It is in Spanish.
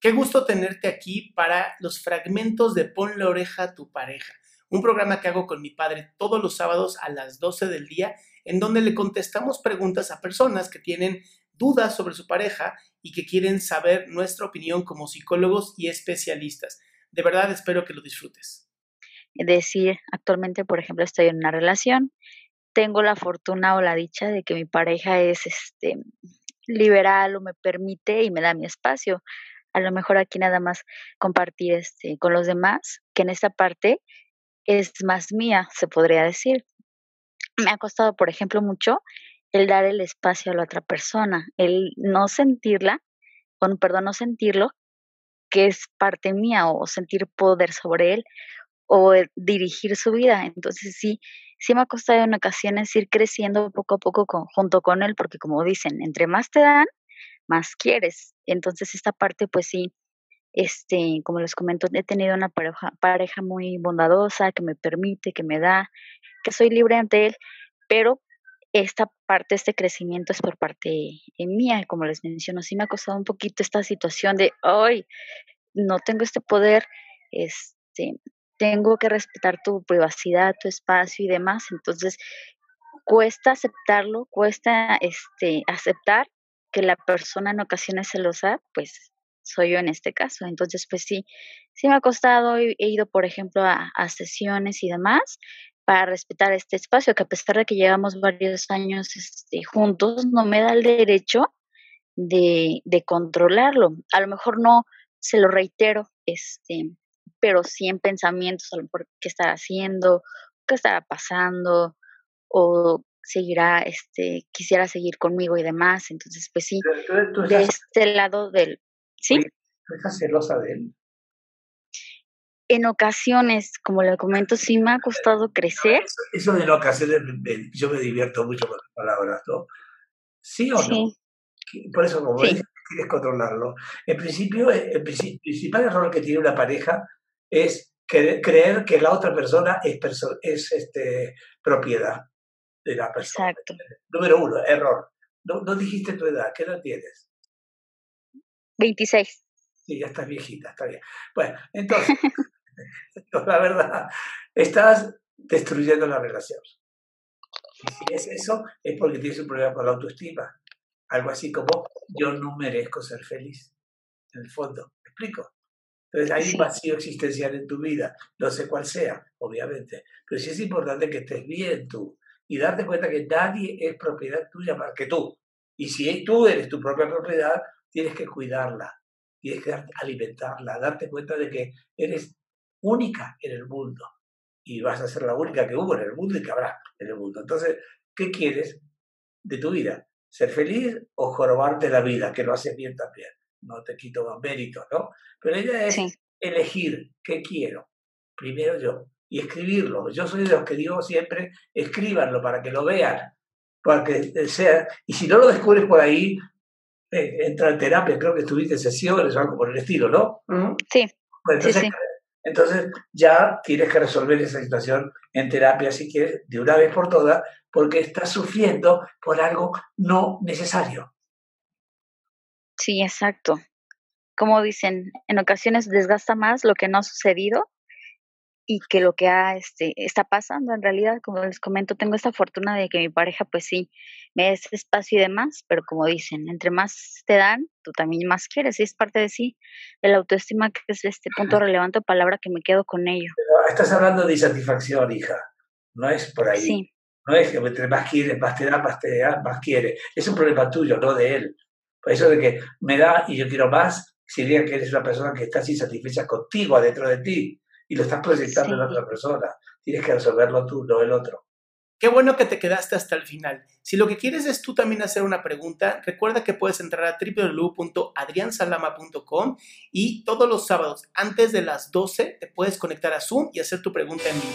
Qué gusto tenerte aquí para los fragmentos de Pon la oreja a tu pareja, un programa que hago con mi padre todos los sábados a las 12 del día, en donde le contestamos preguntas a personas que tienen dudas sobre su pareja y que quieren saber nuestra opinión como psicólogos y especialistas. De verdad espero que lo disfrutes. Decir, actualmente, por ejemplo, estoy en una relación, tengo la fortuna o la dicha de que mi pareja es este liberal o me permite y me da mi espacio. A lo mejor aquí nada más compartir este con los demás, que en esta parte es más mía, se podría decir. Me ha costado, por ejemplo, mucho el dar el espacio a la otra persona, el no sentirla, o perdón, no sentirlo, que es parte mía, o sentir poder sobre él, o dirigir su vida. Entonces sí, sí me ha costado en ocasiones ir creciendo poco a poco junto con él, porque como dicen, entre más te dan, más quieres. Entonces esta parte, pues sí, este, como les comento, he tenido una pareja, pareja muy bondadosa, que me permite, que me da, que soy libre ante él, pero esta parte, este crecimiento es por parte mía, como les menciono, sí me ha costado un poquito esta situación de, hoy no tengo este poder, este, tengo que respetar tu privacidad, tu espacio y demás, entonces cuesta aceptarlo, cuesta este, aceptar que la persona en ocasiones celosa, pues soy yo en este caso. Entonces, pues sí, sí me ha costado, he, ido, por ejemplo, a, sesiones y demás para respetar este espacio, que a pesar de que llevamos varios años este, juntos, no me da el derecho de, de controlarlo. A lo mejor no se lo reitero, este, pero sí en pensamientos, a lo mejor qué estará haciendo, qué estará pasando, o seguirá, este, quisiera seguir conmigo y demás. Entonces, pues sí, de este lado del... ¿Sí? ¿Tú estás celosa de él? En ocasiones, como le comento, sí me ha costado crecer. Eso, de en ocasiones, yo me divierto mucho con las palabras, ¿no? ¿Sí o no? Por eso, como sí. quieres controlarlo. En principio, el principal error que tiene una pareja es creer que la otra persona es, es este, propiedad de la persona. Exacto. Número uno, error. No, no dijiste tu edad, ¿qué edad tienes? 26. Sí, ya estás viejita, está bien. Bueno, entonces, la verdad, estás destruyendo la relación. Y si es eso, es porque tienes un problema con la autoestima. Algo así como, yo no merezco ser feliz, en el fondo. ¿Me explico? Entonces hay un vacío existencial en tu vida, no sé cuál sea, obviamente, pero sí es importante que estés bien tú y darte cuenta que nadie es propiedad tuya más que tú. Y si tú eres tu propia propiedad, tienes que cuidarla, tienes que alimentarla, darte cuenta de que eres única en el mundo y vas a ser la única que hubo en el mundo y que habrá en el mundo. Entonces, ¿qué quieres de tu vida? ¿Ser feliz o jorobarte la vida, que lo haces bien también? No te quito más mérito, ¿no? Pero ella es elegir qué quiero. Primero yo. Y escribirlo. Yo soy de los que digo siempre, escríbanlo para que lo vean. Para que sea. Y si no lo descubres por ahí, eh, entra en terapia. Creo que estuviste en sesiones o algo por el estilo, ¿no? Sí. Entonces, sí, sí. Entonces ya tienes que resolver esa situación en terapia, si quieres, de una vez por todas, porque estás sufriendo por algo no necesario. Sí, exacto. Como dicen, en ocasiones desgasta más lo que no ha sucedido y que lo que ha, este, está pasando en realidad, como les comento, tengo esta fortuna de que mi pareja pues sí, me da ese espacio y demás, pero como dicen, entre más te dan, tú también más quieres, y es parte de sí, de la autoestima que es este punto relevante o palabra que me quedo con ello. estás hablando de insatisfacción, hija, no es por ahí. Sí. No es que entre más quieres, más te da, más te da, más quiere. Es un problema tuyo, no de él. Por eso de que me da y yo quiero más, sería que eres una persona que está insatisfecha contigo, adentro de ti y lo estás proyectando en otra persona. Tienes que resolverlo tú, no el otro. Qué bueno que te quedaste hasta el final. Si lo que quieres es tú también hacer una pregunta, recuerda que puedes entrar a www.adriansalama.com y todos los sábados antes de las 12 te puedes conectar a Zoom y hacer tu pregunta en vivo.